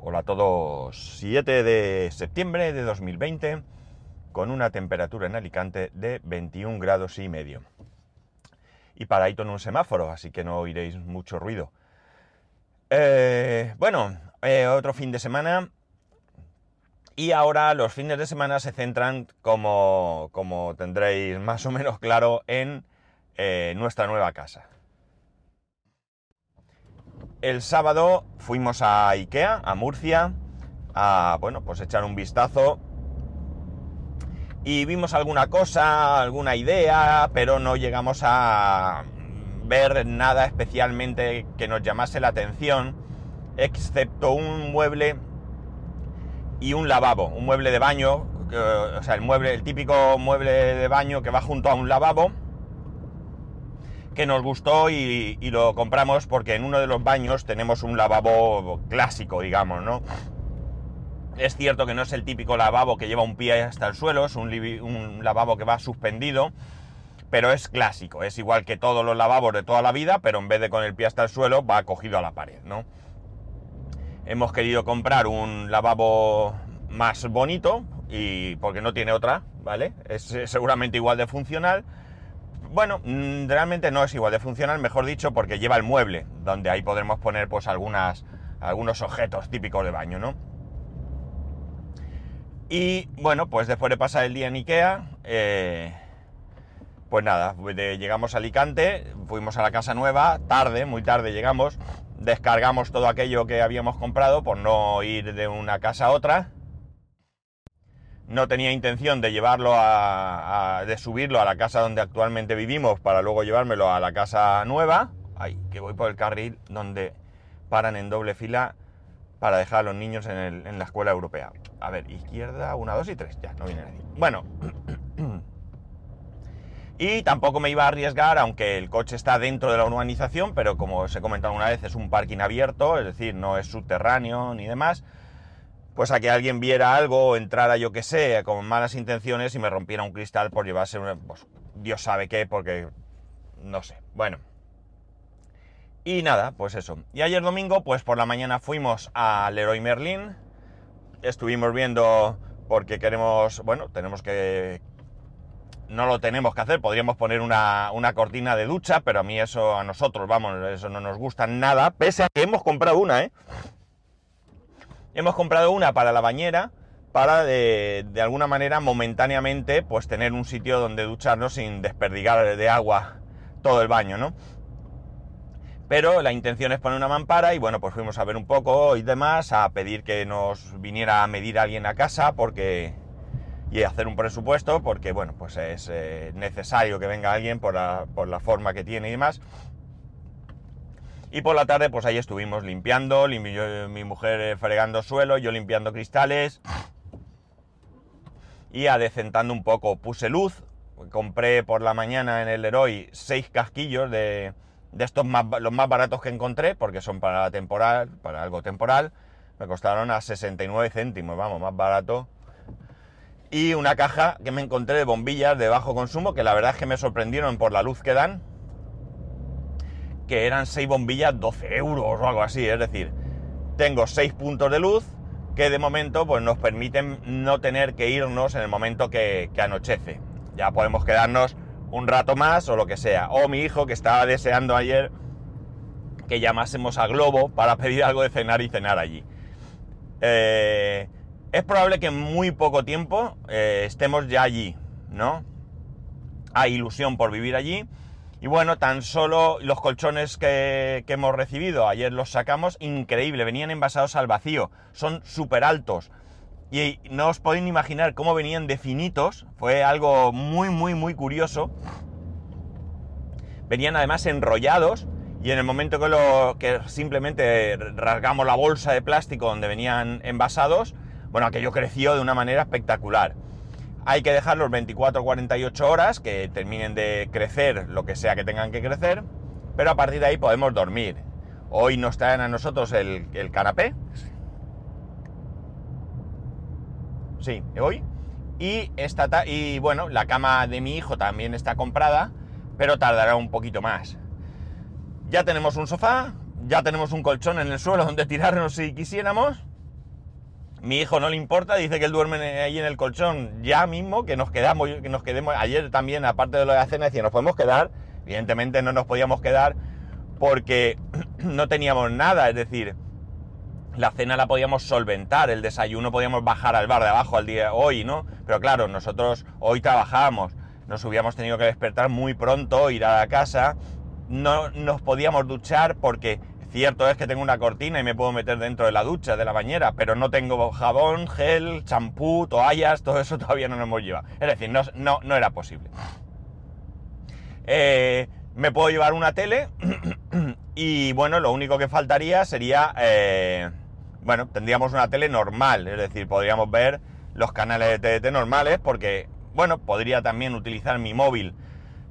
Hola a todos, 7 de septiembre de 2020 con una temperatura en Alicante de 21 grados y medio. Y paradito en un semáforo, así que no oiréis mucho ruido. Eh, bueno, eh, otro fin de semana. Y ahora los fines de semana se centran, como, como tendréis más o menos claro, en eh, nuestra nueva casa. El sábado fuimos a Ikea, a Murcia, a, bueno, pues echar un vistazo. Y vimos alguna cosa, alguna idea, pero no llegamos a ver nada especialmente que nos llamase la atención, excepto un mueble y un lavabo, un mueble de baño, o sea, el mueble, el típico mueble de baño que va junto a un lavabo que nos gustó y, lo compramos porque en uno de los baños tenemos un lavabo clásico, digamos, ¿no? Es cierto que no es el típico lavabo que lleva un pie hasta el suelo, es un, un lavabo que va suspendido, pero es clásico, es igual que todos los lavabos de toda la vida, pero en vez de con el pie hasta el suelo va cogido a la pared, ¿no? Hemos querido comprar un lavabo más bonito y porque no tiene otra, ¿vale? Es seguramente igual de funcional, bueno, mm, realmente no es igual de funcional, mejor dicho, porque lleva el mueble, donde ahí podremos poner pues algunos objetos típicos de baño, ¿no? Y bueno, pues después de pasar el día en Ikea, eh, pues nada, llegamos a Alicante, fuimos a la casa nueva, tarde, muy tarde llegamos, descargamos todo aquello que habíamos comprado por no ir de una casa a otra no tenía intención de llevarlo a, de subirlo a la casa donde actualmente vivimos para luego llevármelo a la casa nueva. Ay, que voy por el carril donde paran en doble fila para dejar a los niños en, la escuela europea. A ver, izquierda, una, dos y tres. Ya, no viene nadie. Bueno. y tampoco me iba a arriesgar, aunque el coche está dentro de la urbanización, pero como os he comentado una vez, es un parking abierto, es decir, no es subterráneo ni demás pues a que alguien viera algo o entrara, yo que sé, con malas intenciones y me rompiera un cristal por llevarse, pues, Dios sabe qué, porque no sé. Bueno. Y nada, pues eso. Y ayer domingo, pues por la mañana fuimos a Leroy Merlin. Estuvimos viendo porque queremos, bueno, tenemos que... No lo tenemos que hacer, podríamos poner una, una cortina de ducha, pero a mí eso, a nosotros, vamos, eso no nos gusta nada, pese a que hemos comprado una, ¿eh? Hemos comprado una para la bañera, para de, alguna manera momentáneamente pues tener un sitio donde ducharnos sin desperdigar de agua todo el baño, ¿no? Pero la intención es poner una mampara y bueno, pues fuimos a ver un poco y demás, a pedir que nos viniera a medir alguien a casa porque y hacer un presupuesto porque bueno, pues es eh, necesario que venga alguien por la, por la forma que tiene y demás. Y por la tarde, pues ahí estuvimos limpiando, mi mujer eh, fregando suelo, yo limpiando cristales y adecentando un poco. Puse luz, compré por la mañana en el Leroy seis casquillos de, de estos más, los más baratos que encontré, porque son para temporal, para algo temporal. Me costaron a 69 céntimos, vamos, más barato. Y una caja que me encontré de bombillas de bajo consumo, que la verdad es que me sorprendieron por la luz que dan que eran 6 bombillas 12 euros o algo así. Es decir, tengo 6 puntos de luz que de momento pues, nos permiten no tener que irnos en el momento que, anochece. Ya podemos quedarnos un rato más o lo que sea. O mi hijo que estaba deseando ayer que llamásemos a Globo para pedir algo de cenar y cenar allí. Eh, es probable que en muy poco tiempo eh, estemos ya allí, ¿no? Hay ilusión por vivir allí y bueno, tan solo los colchones que, hemos recibido, ayer los sacamos, increíble, venían envasados al vacío, son súper altos. Y no os podéis imaginar cómo venían de finitos, fue algo muy, muy, muy curioso. Venían además enrollados y en el momento que, que simplemente rasgamos la bolsa de plástico donde venían envasados, bueno, aquello creció de una manera espectacular. Hay que dejarlos 24 o 48 horas que terminen de crecer lo que sea que tengan que crecer, pero a partir de ahí podemos dormir. Hoy nos traen a nosotros el, canapé. Sí, hoy. Y, esta y bueno, la cama de mi hijo también está comprada, pero tardará un poquito más. Ya tenemos un sofá, ya tenemos un colchón en el suelo donde tirarnos si quisiéramos. Mi hijo no le importa, dice que él duerme ahí en el colchón ya mismo, que nos quedamos, que nos quedemos. Ayer también, aparte de lo de la cena, decía, nos podemos quedar. Evidentemente no nos podíamos quedar porque no teníamos nada, es decir, la cena la podíamos solventar, el desayuno podíamos bajar al bar de abajo al día hoy, ¿no? Pero claro, nosotros hoy trabajábamos, nos hubiéramos tenido que despertar muy pronto, ir a la casa, no nos podíamos duchar porque Cierto es que tengo una cortina y me puedo meter dentro de la ducha, de la bañera, pero no tengo jabón, gel, champú, toallas, todo eso todavía no nos hemos llevado. Es decir, no, no, era posible. Eh, me puedo llevar una tele y bueno, lo único que faltaría sería, eh, bueno, tendríamos una tele normal, es decir, podríamos ver los canales de TDT normales porque, bueno, podría también utilizar mi móvil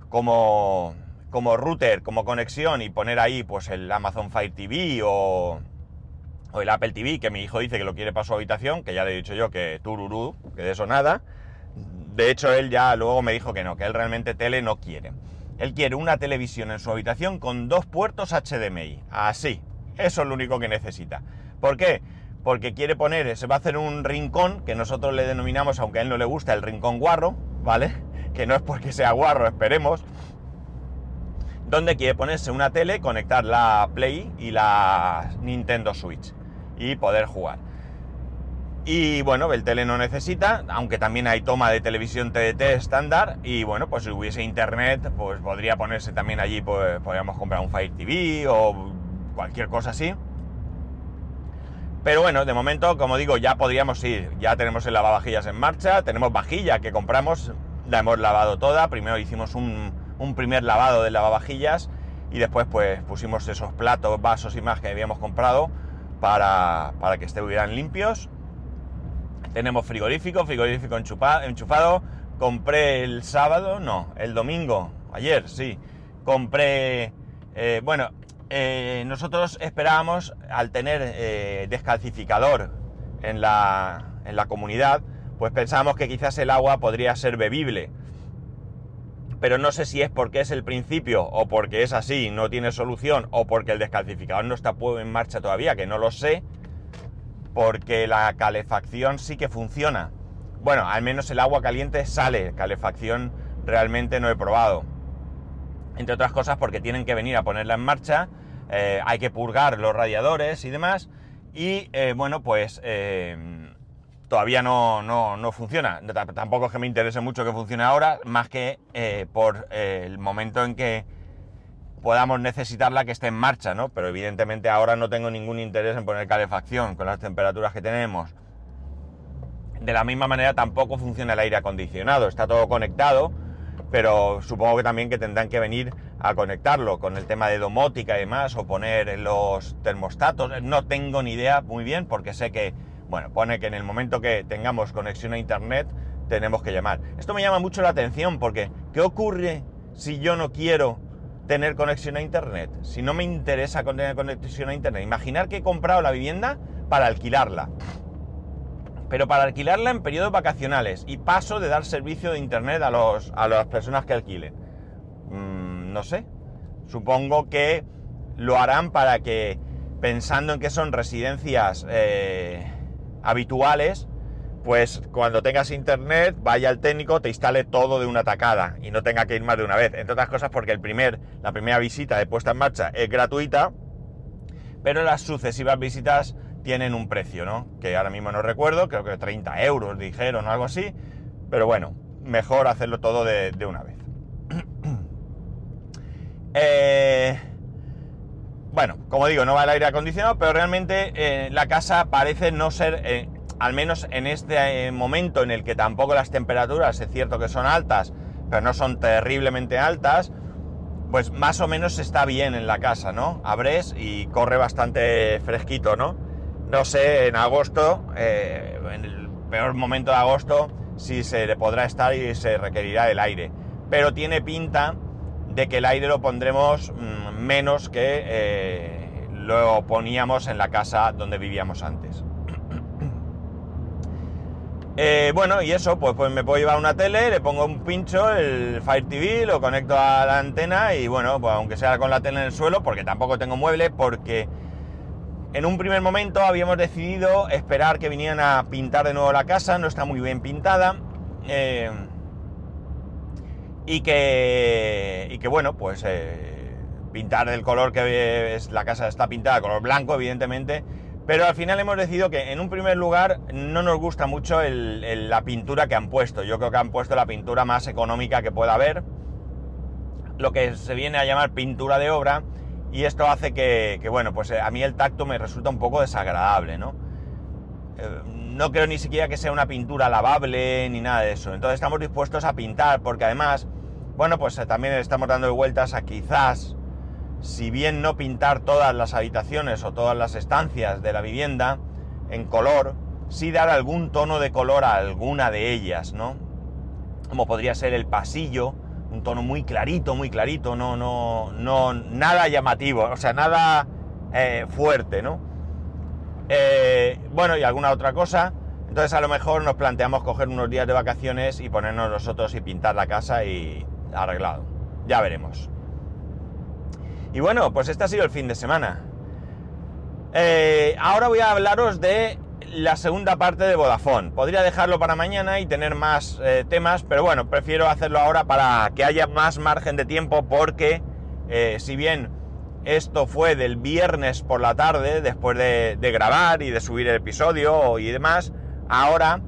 como como router, como conexión y poner ahí pues el Amazon Fire TV o, el Apple TV, que mi hijo dice que lo quiere para su habitación, que ya le he dicho yo que tururú, que de eso nada. De hecho, él ya luego me dijo que no, que él realmente tele no quiere. Él quiere una televisión en su habitación con dos puertos HDMI. Así. Eso es lo único que necesita. ¿Por qué? Porque quiere poner, se va a hacer un rincón, que nosotros le denominamos, aunque a él no le gusta, el rincón guarro, ¿vale? Que no es porque sea guarro, esperemos, donde quiere ponerse una tele, conectar la Play y la Nintendo Switch y poder jugar. Y bueno, el tele no necesita, aunque también hay toma de televisión TDT estándar. Y bueno, pues si hubiese internet, pues podría ponerse también allí, pues podríamos comprar un Fire TV o cualquier cosa así. Pero bueno, de momento, como digo, ya podríamos ir. Ya tenemos el lavavajillas en marcha, tenemos vajilla que compramos, la hemos lavado toda. Primero hicimos un, un primer lavado de lavavajillas y después pues pusimos esos platos, vasos y más que habíamos comprado para, para que estuvieran limpios. Tenemos frigorífico, frigorífico enchufado. Compré el sábado, no, el domingo, ayer, sí. Compré, eh, bueno, eh, nosotros esperábamos al tener eh, descalcificador en la, en la comunidad, pues pensábamos que quizás el agua podría ser bebible pero no sé si es porque es el principio o porque es así, no tiene solución, o porque el descalcificador no está en marcha todavía, que no lo sé, porque la calefacción sí que funciona. Bueno, al menos el agua caliente sale, calefacción realmente no he probado. Entre otras cosas porque tienen que venir a ponerla en marcha, eh, hay que purgar los radiadores y demás, y eh, bueno, pues... Eh, todavía no, no, funciona. Tampoco es que me interese mucho que funcione ahora, más que eh, por eh, el momento en que podamos necesitarla que esté en marcha, ¿no? Pero evidentemente ahora no tengo ningún interés en poner calefacción con las temperaturas que tenemos. De la misma manera tampoco funciona el aire acondicionado, está todo conectado, pero supongo que también que tendrán que venir a conectarlo con el tema de domótica y demás, o poner los termostatos. No tengo ni idea muy bien, porque sé que bueno, pone que en el momento que tengamos conexión a Internet tenemos que llamar. Esto me llama mucho la atención porque ¿qué ocurre si yo no quiero tener conexión a Internet? Si no me interesa tener conexión a Internet. Imaginar que he comprado la vivienda para alquilarla. Pero para alquilarla en periodos vacacionales y paso de dar servicio de Internet a, los, a las personas que alquilen. Mm, no sé. Supongo que lo harán para que, pensando en que son residencias... Eh, habituales, pues cuando tengas internet, vaya al técnico, te instale todo de una tacada y no tenga que ir más de una vez. Entre otras cosas porque el primer, la primera visita de puesta en marcha es gratuita, pero las sucesivas visitas tienen un precio, ¿no? Que ahora mismo no recuerdo, creo que 30 euros dijeron o algo así, pero bueno, mejor hacerlo todo de, una vez. eh, bueno, como digo, no va el aire acondicionado, pero realmente eh, la casa parece no ser, eh, al menos en este eh, momento en el que tampoco las temperaturas, es cierto que son altas, pero no son terriblemente altas, pues más o menos está bien en la casa, ¿no? Abres y corre bastante fresquito, ¿no? No sé, en agosto, en el peor momento de agosto, si se le podrá estar y se requerirá el aire. Pero tiene pinta de que el aire lo pondremos mm, menos que eh, lo poníamos en la casa donde vivíamos antes. Eh, bueno, y eso, pues, pues me puedo llevar una tele, le pongo un pincho, el Fire TV, lo conecto a la antena y bueno, pues aunque sea con la tele en el suelo, porque tampoco tengo mueble, porque En un primer momento habíamos decidido esperar que vinieran a pintar de nuevo la casa, no está muy bien pintada. Eh, y que, y que bueno, pues eh, pintar del color que es, la casa está pintada, color blanco, evidentemente, pero al final hemos decidido que en un primer lugar no nos gusta mucho la pintura que han puesto. Yo creo que han puesto la pintura más económica que pueda haber, lo que se viene a llamar pintura de obra, y esto hace que, que bueno, pues eh, a mí el tacto me resulta un poco desagradable, ¿no? Eh, no creo ni siquiera que sea una pintura lavable ni nada de eso. Entonces estamos dispuestos a pintar porque además bueno, pues eh, también estamos dando vueltas a quizás, si bien no pintar todas las habitaciones o todas las estancias de la vivienda en color, sí dar algún tono de color a alguna de ellas, ¿no? Como podría ser el pasillo, un tono muy clarito, muy clarito, no, no, no, nada llamativo, o sea, nada eh, fuerte, ¿no? Eh, bueno, y alguna otra cosa. Entonces a lo mejor nos planteamos coger unos días de vacaciones y ponernos nosotros y pintar la casa y, arreglado. Ya veremos. Y bueno, pues este ha sido el fin de semana. Eh, ahora voy a hablaros de la segunda parte de Vodafone. Podría dejarlo para mañana y tener más eh, temas, pero bueno, prefiero hacerlo ahora para que haya más margen de tiempo porque eh, si bien esto fue del viernes por la tarde, después de, de grabar y de subir el episodio y demás, ahora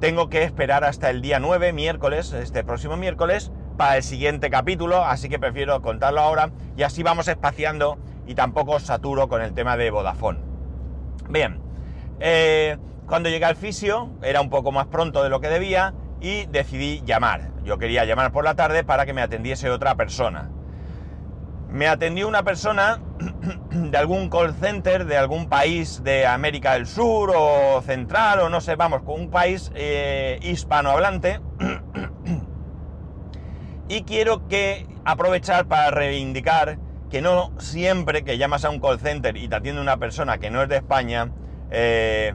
tengo que esperar hasta el día 9, miércoles, este próximo miércoles, para el siguiente capítulo, así que prefiero contarlo ahora y así vamos espaciando y tampoco saturo con el tema de Vodafone. Bien, eh, cuando llegué al fisio era un poco más pronto de lo que debía y decidí llamar. Yo quería llamar por la tarde para que me atendiese otra persona me atendió una persona de algún call center de algún país de América del Sur o Central o no sé, vamos, con un país eh, hispanohablante. y quiero que aprovechar para reivindicar que no siempre que llamas a un call center y te atiende una persona que no es de España, eh,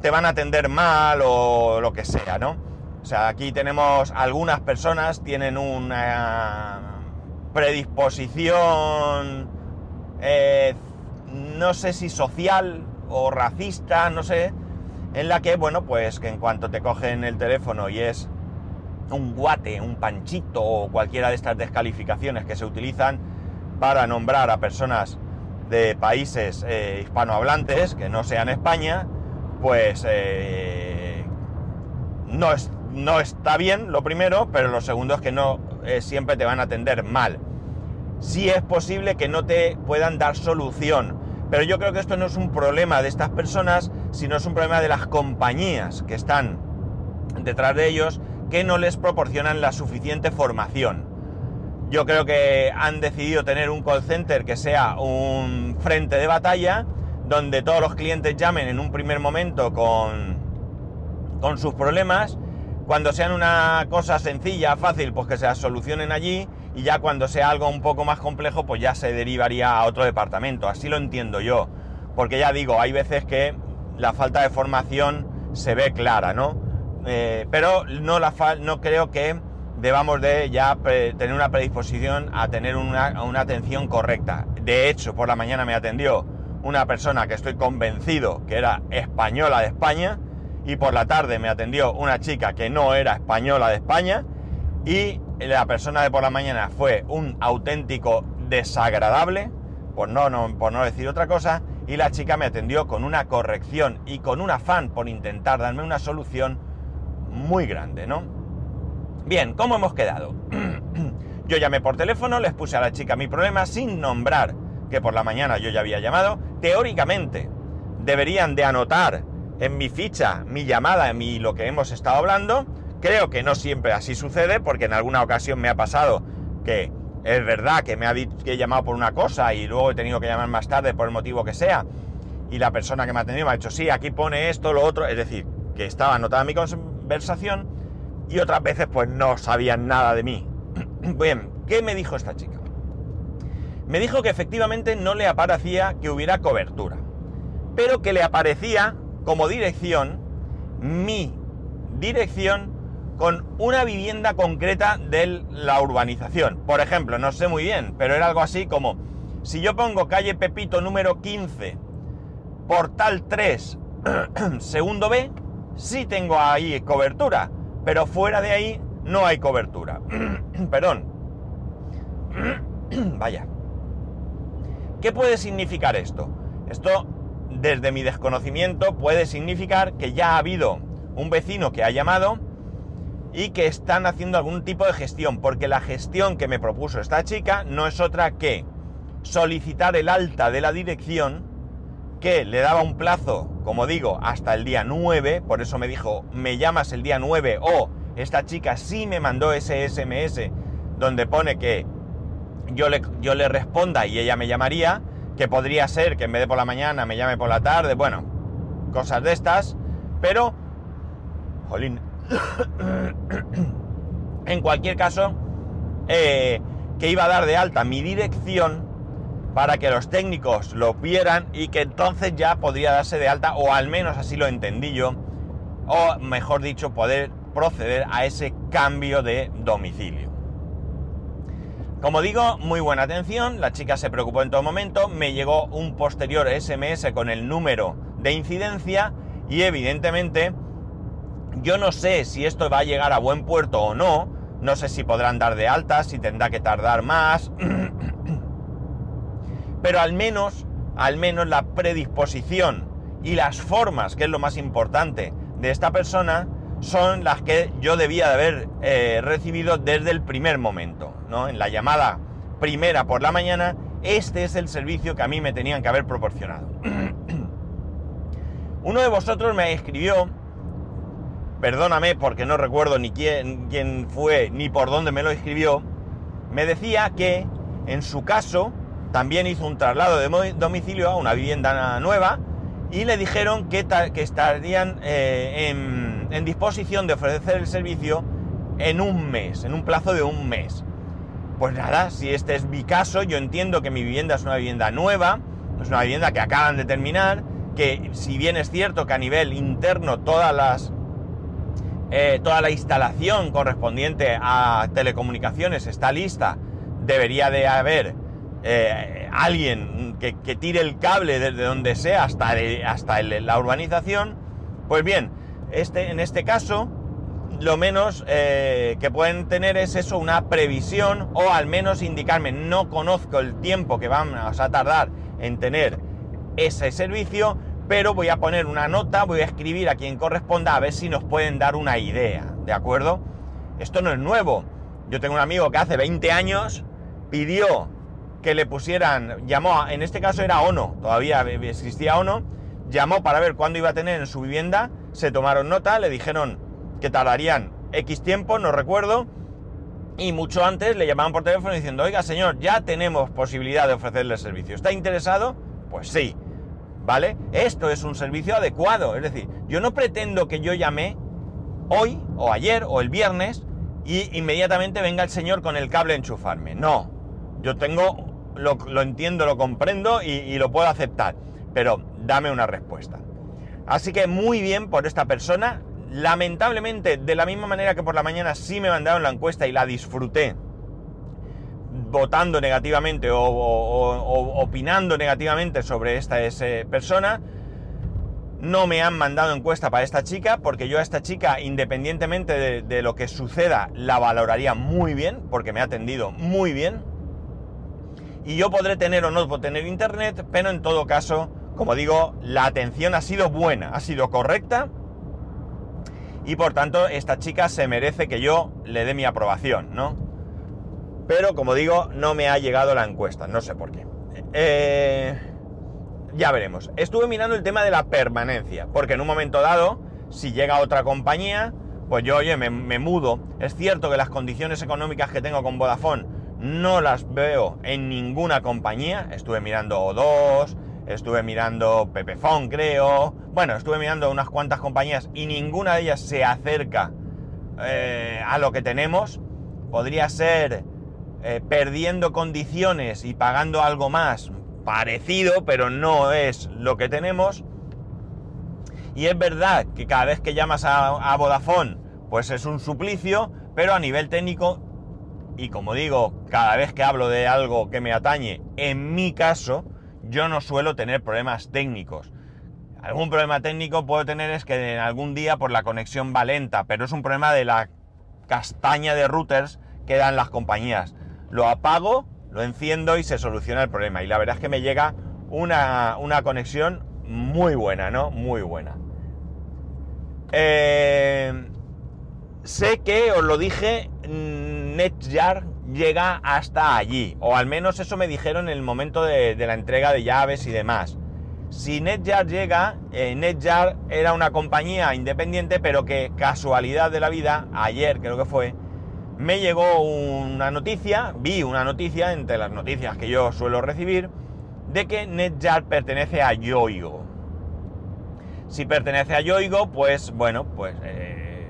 te van a atender mal o lo que sea, ¿no? O sea, aquí tenemos algunas personas, tienen una predisposición, eh, no sé si social o racista, no sé, en la que, bueno, pues que en cuanto te cogen el teléfono y es un guate, un panchito o cualquiera de estas descalificaciones que se utilizan para nombrar a personas de países eh, hispanohablantes que no sean España, pues eh, no, es, no está bien lo primero, pero lo segundo es que no siempre te van a atender mal. Sí es posible que no te puedan dar solución, pero yo creo que esto no es un problema de estas personas, sino es un problema de las compañías que están detrás de ellos que no les proporcionan la suficiente formación. Yo creo que han decidido tener un call center que sea un frente de batalla, donde todos los clientes llamen en un primer momento con, con sus problemas cuando sean una cosa sencilla, fácil, pues que se solucionen allí y ya cuando sea algo un poco más complejo, pues ya se derivaría a otro departamento. Así lo entiendo yo. Porque ya digo, hay veces que la falta de formación se ve clara, ¿no? Eh, pero no, la no creo que debamos de ya tener una predisposición a tener una, una atención correcta. De hecho, por la mañana me atendió una persona que estoy convencido que era española de España, y por la tarde me atendió una chica que no era española de España y la persona de por la mañana fue un auténtico desagradable, por no, decir otra cosa, y la chica me atendió con una corrección y con un afán por intentar darme una solución muy grande, ¿no? Bien, ¿cómo hemos quedado? yo llamé por teléfono, les puse a la chica mi problema sin nombrar que por la mañana yo ya había llamado. Teóricamente, deberían de anotar en mi ficha, mi llamada, en mi lo que hemos estado hablando. Creo que no siempre así sucede, porque en alguna ocasión me ha pasado que es verdad que me ha que he llamado por una cosa y luego he tenido que llamar más tarde por el motivo que sea. Y la persona que me ha atendido me ha dicho, sí, aquí pone esto, lo otro. Es decir, que estaba anotada mi conversación y otras veces pues no sabían nada de mí. Bien, ¿qué me dijo esta chica? Me dijo que efectivamente no le aparecía que hubiera cobertura, pero que le aparecía como dirección mi dirección con una vivienda concreta de la urbanización. Por ejemplo, no sé muy bien, pero era algo así como Si yo pongo calle Pepito número 15, portal 3, segundo B, sí tengo ahí cobertura, pero fuera de ahí no hay cobertura. Perdón. Vaya. ¿Qué puede significar esto? Esto, desde mi desconocimiento, puede significar que ya ha habido un vecino que ha llamado y que están haciendo algún tipo de gestión, porque la gestión que me propuso esta chica no es otra que solicitar el alta de la dirección, que le daba un plazo, como digo, hasta el día 9, por eso me dijo, me llamas el día 9 o esta chica sí me mandó ese SMS donde pone que yo le, yo le responda y ella me llamaría, que podría ser que en vez de por la mañana me llame por la tarde, bueno, cosas de estas, pero, jolín, en cualquier caso, eh, que iba a dar de alta mi dirección para que los técnicos lo vieran y que entonces ya podría darse de alta, o al menos así lo entendí yo, o mejor dicho, poder proceder a ese cambio de domicilio. Como digo, muy buena atención, la chica se preocupó en todo momento, me llegó un posterior SMS con el número de incidencia y evidentemente yo no sé si esto va a llegar a buen puerto o no, no sé si podrán dar de alta, si tendrá que tardar más, pero al menos, al menos la predisposición y las formas, que es lo más importante, de esta persona, son las que yo debía de haber eh, recibido desde el primer momento, ¿no? En la llamada primera por la mañana, este es el servicio que a mí me tenían que haber proporcionado. Uno de vosotros me escribió, perdóname porque no recuerdo ni quién, quién fue ni por dónde me lo escribió, me decía que en su caso también hizo un traslado de domicilio a una vivienda nueva y le dijeron que, estarían eh, en, en disposición de ofrecer el servicio en un mes, en un plazo de un mes. Pues nada, si este es mi caso, yo entiendo que mi vivienda es una vivienda nueva, es una vivienda que acaban de terminar, que si bien es cierto que a nivel interno todas las, eh, toda la instalación correspondiente a telecomunicaciones está lista, debería de haber eh, alguien que, tire el cable desde donde sea hasta, hasta la urbanización, pues bien, este, en este caso, lo menos eh, que pueden tener es eso, una previsión o al menos indicarme, no conozco el tiempo que vamos a tardar en tener ese servicio, pero voy a poner una nota, voy a escribir a quien corresponda a ver si nos pueden dar una idea, ¿de acuerdo? Esto no es nuevo. Yo tengo un amigo que hace 20 años pidió que le pusieran, llamó, en este caso era ONO, todavía existía ONO, llamó para ver cuándo iba a tener en su vivienda, se tomaron nota, le dijeron que tardarían X tiempo, no recuerdo, y mucho antes le llamaban por teléfono diciendo, oiga señor, ya tenemos posibilidad de ofrecerle el servicio, ¿está interesado? Pues sí, ¿vale? Esto es un servicio adecuado, es decir, yo no pretendo que yo llame hoy o ayer o el viernes y inmediatamente venga el señor con el cable a enchufarme, no, yo tengo lo, entiendo, lo comprendo y, lo puedo aceptar, pero dame una respuesta. Así que muy bien por esta persona. Lamentablemente, de la misma manera que por la mañana sí me mandaron la encuesta y la disfruté votando negativamente o, opinando negativamente sobre esta persona, no me han mandado encuesta para esta chica, porque yo a esta chica, independientemente de lo que suceda, la valoraría muy bien, porque me ha atendido muy bien y yo podré tener o no tener internet, pero en todo caso, como digo, la atención ha sido buena, ha sido correcta y por tanto esta chica se merece que yo le dé mi aprobación, ¿no? Pero como digo, no me ha llegado la encuesta, no sé por qué. Eh, ya veremos. Estuve mirando el tema de la permanencia, porque en un momento dado, si llega otra compañía, pues yo, oye, me, mudo. Es cierto que las condiciones económicas que tengo con Vodafone no las veo en ninguna compañía. Estuve mirando O2, estuve mirando Pepefon, creo. Bueno, estuve mirando unas cuantas compañías y ninguna de ellas se acerca eh, a lo que tenemos. Podría ser eh, perdiendo condiciones y pagando algo más parecido, pero no es lo que tenemos. Y es verdad que cada vez que llamas a, a Vodafone, pues es un suplicio, pero a nivel técnico y como digo, cada vez que hablo de algo que me atañe, en mi caso, yo no suelo tener problemas técnicos. Algún problema técnico puedo tener es que en algún día por la conexión va lenta, pero es un problema de la castaña de routers que dan las compañías. Lo apago, lo enciendo y se soluciona el problema. Y la verdad es que me llega una, una conexión muy buena, ¿no? Muy buena. Eh, sé que, os lo dije, NetJar llega hasta allí, o al menos eso me dijeron en el momento de, la entrega de llaves y demás. Si NetJar llega, eh, NetJar era una compañía independiente, pero que casualidad de la vida, ayer creo que fue, me llegó una noticia, vi una noticia entre las noticias que yo suelo recibir, de que NetJar pertenece a Yoigo. Si pertenece a Yoigo, pues bueno, pues eh,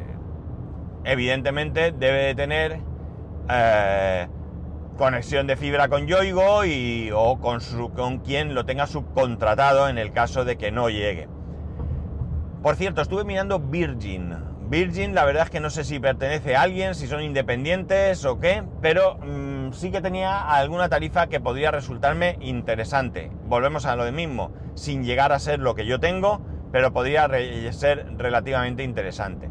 evidentemente debe de tener eh, conexión de fibra con Yoigo y, o con, su, con quien lo tenga subcontratado en el caso de que no llegue. Por cierto, estuve mirando Virgin. Virgin, la verdad es que no sé si pertenece a alguien, si son independientes o qué, pero mm, sí que tenía alguna tarifa que podría resultarme interesante. Volvemos a lo mismo, sin llegar a ser lo que yo tengo, pero podría ser relativamente interesante.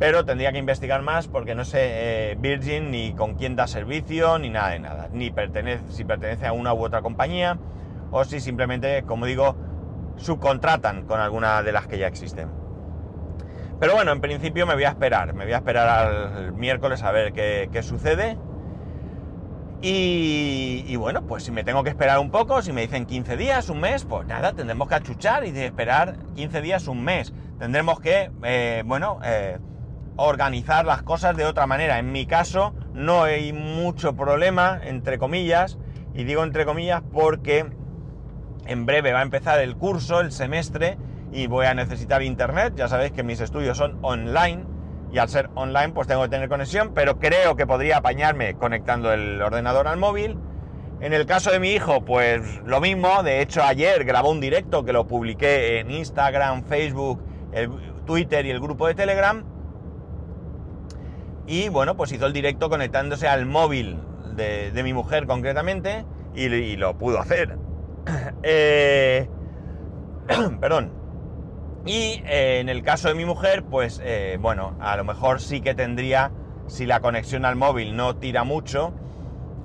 Pero tendría que investigar más porque no sé eh, Virgin ni con quién da servicio, ni nada de nada. Ni pertenece, si pertenece a una u otra compañía o si simplemente, como digo, subcontratan con alguna de las que ya existen. Pero bueno, en principio me voy a esperar. Me voy a esperar al miércoles a ver qué, qué sucede y, bueno, pues si me tengo que esperar un poco, si me dicen 15 días, un mes, pues nada, tendremos que achuchar y esperar 15 días, un mes. Tendremos que, eh, bueno, eh, organizar las cosas de otra manera. En mi caso, no hay mucho problema, entre comillas, y digo entre comillas porque en breve va a empezar el curso, el semestre, y voy a necesitar internet. Ya sabéis que mis estudios son online y al ser online pues tengo que tener conexión, pero creo que podría apañarme conectando el ordenador al móvil. En el caso de mi hijo, pues lo mismo, de hecho ayer grabó un directo que lo publiqué en Instagram, Facebook, Twitter y el grupo de Telegram. Y bueno, pues hizo el directo conectándose al móvil de, mi mujer concretamente y, lo pudo hacer. Eh, perdón, y eh, en el caso de mi mujer, pues eh, bueno, a lo mejor sí que tendría, si la conexión al móvil no tira mucho.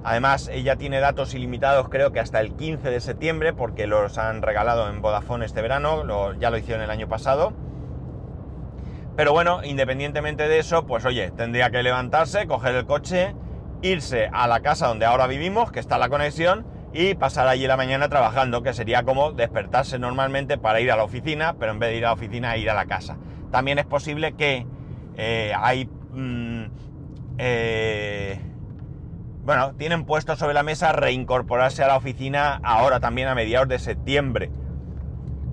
Además, ella tiene datos ilimitados creo que hasta el 15 de septiembre, porque los han regalado en Vodafone este verano, ya lo hicieron el año pasado. Pero bueno, independientemente de eso, pues oye, tendría que levantarse, coger el coche, irse a la casa donde ahora vivimos, que está la conexión, y pasar allí la mañana trabajando, que sería como despertarse normalmente para ir a la oficina, pero en vez de ir a la oficina, ir a la casa. También es posible que eh, hay... Mm, eh, bueno, tienen puesto sobre la mesa reincorporarse a la oficina ahora también a mediados de septiembre.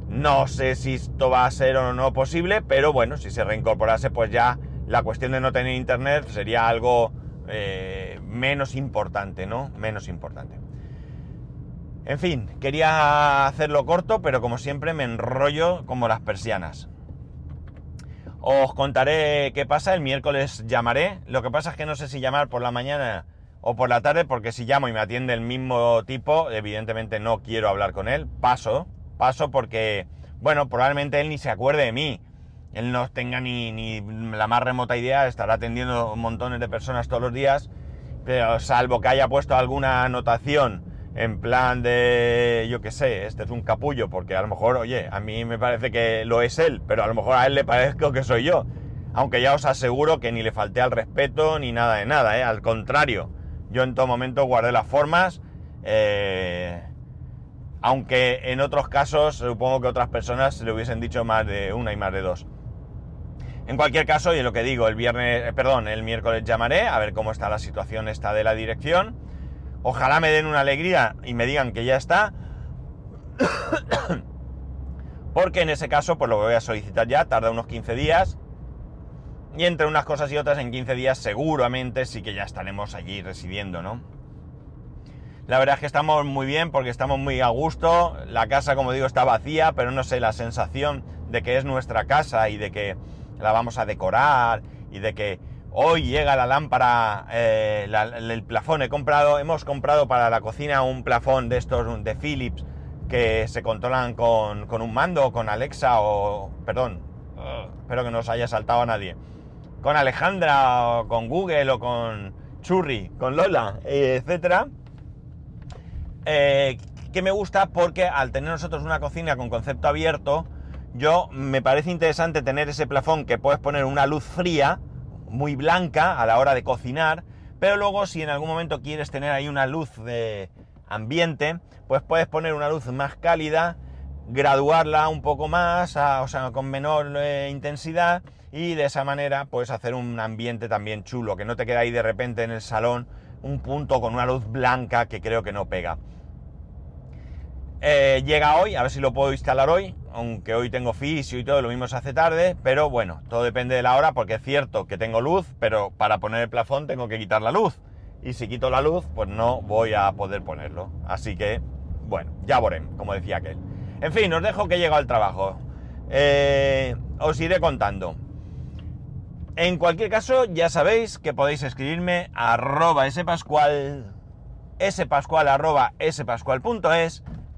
No sé si esto va a ser o no posible, pero bueno, si se reincorporase, pues ya la cuestión de no tener internet sería algo eh, menos importante, ¿no? Menos importante. En fin, quería hacerlo corto, pero como siempre me enrollo como las persianas. Os contaré qué pasa, el miércoles llamaré. Lo que pasa es que no sé si llamar por la mañana o por la tarde, porque si llamo y me atiende el mismo tipo, evidentemente no quiero hablar con él. Paso, paso porque, bueno, probablemente él ni se acuerde de mí. Él no tenga ni, ni la más remota idea, estará atendiendo montones de personas todos los días, pero salvo que haya puesto alguna anotación en plan de, yo qué sé, este es un capullo, porque a lo mejor, oye, a mí me parece que lo es él, pero a lo mejor a él le parezco que soy yo. Aunque ya os aseguro que ni le falté al respeto ni nada de nada, ¿eh? al contrario, yo en todo momento guardé las formas, eh, aunque en otros casos supongo que otras personas le hubiesen dicho más de una y más de dos. En cualquier caso, y lo que digo, el viernes, eh, perdón, el miércoles llamaré a ver cómo está la situación esta de la dirección Ojalá me den una alegría y me digan que ya está. Porque en ese caso, pues lo voy a solicitar ya, tarda unos 15 días. Y entre unas cosas y otras, en 15 días seguramente sí que ya estaremos allí residiendo, ¿no? La verdad es que estamos muy bien porque estamos muy a gusto. La casa, como digo, está vacía, pero no sé, la sensación de que es nuestra casa y de que la vamos a decorar y de que Hoy llega la lámpara, eh, el plafón he comprado, hemos comprado para la cocina un plafón de estos de Philips que se controlan con, con un mando, con Alexa o, perdón, espero que no os haya saltado a nadie, con Alejandra o con Google o con Churri, con Lola, etcétera. Eh, que me gusta porque al tener nosotros una cocina con concepto abierto, yo me parece interesante tener ese plafón que puedes poner una luz fría, muy blanca a la hora de cocinar, pero luego si en algún momento quieres tener ahí una luz de ambiente, pues puedes poner una luz más cálida, graduarla un poco más, o sea, con menor eh, intensidad y de esa manera puedes hacer un ambiente también chulo, que no te queda ahí de repente en el salón un punto con una luz blanca que creo que no pega. Eh, llega hoy, a ver si lo puedo instalar hoy, aunque hoy tengo fisio y todo, lo mismo se hace tarde, pero bueno, todo depende de la hora, porque es cierto que tengo luz, pero para poner el plafón tengo que quitar la luz. Y si quito la luz, pues no voy a poder ponerlo. Así que, bueno, ya veremos, como decía aquel. En fin, os dejo que llego al trabajo. Eh, os iré contando. En cualquier caso, ya sabéis que podéis escribirme a arroba spascual, spascual.es,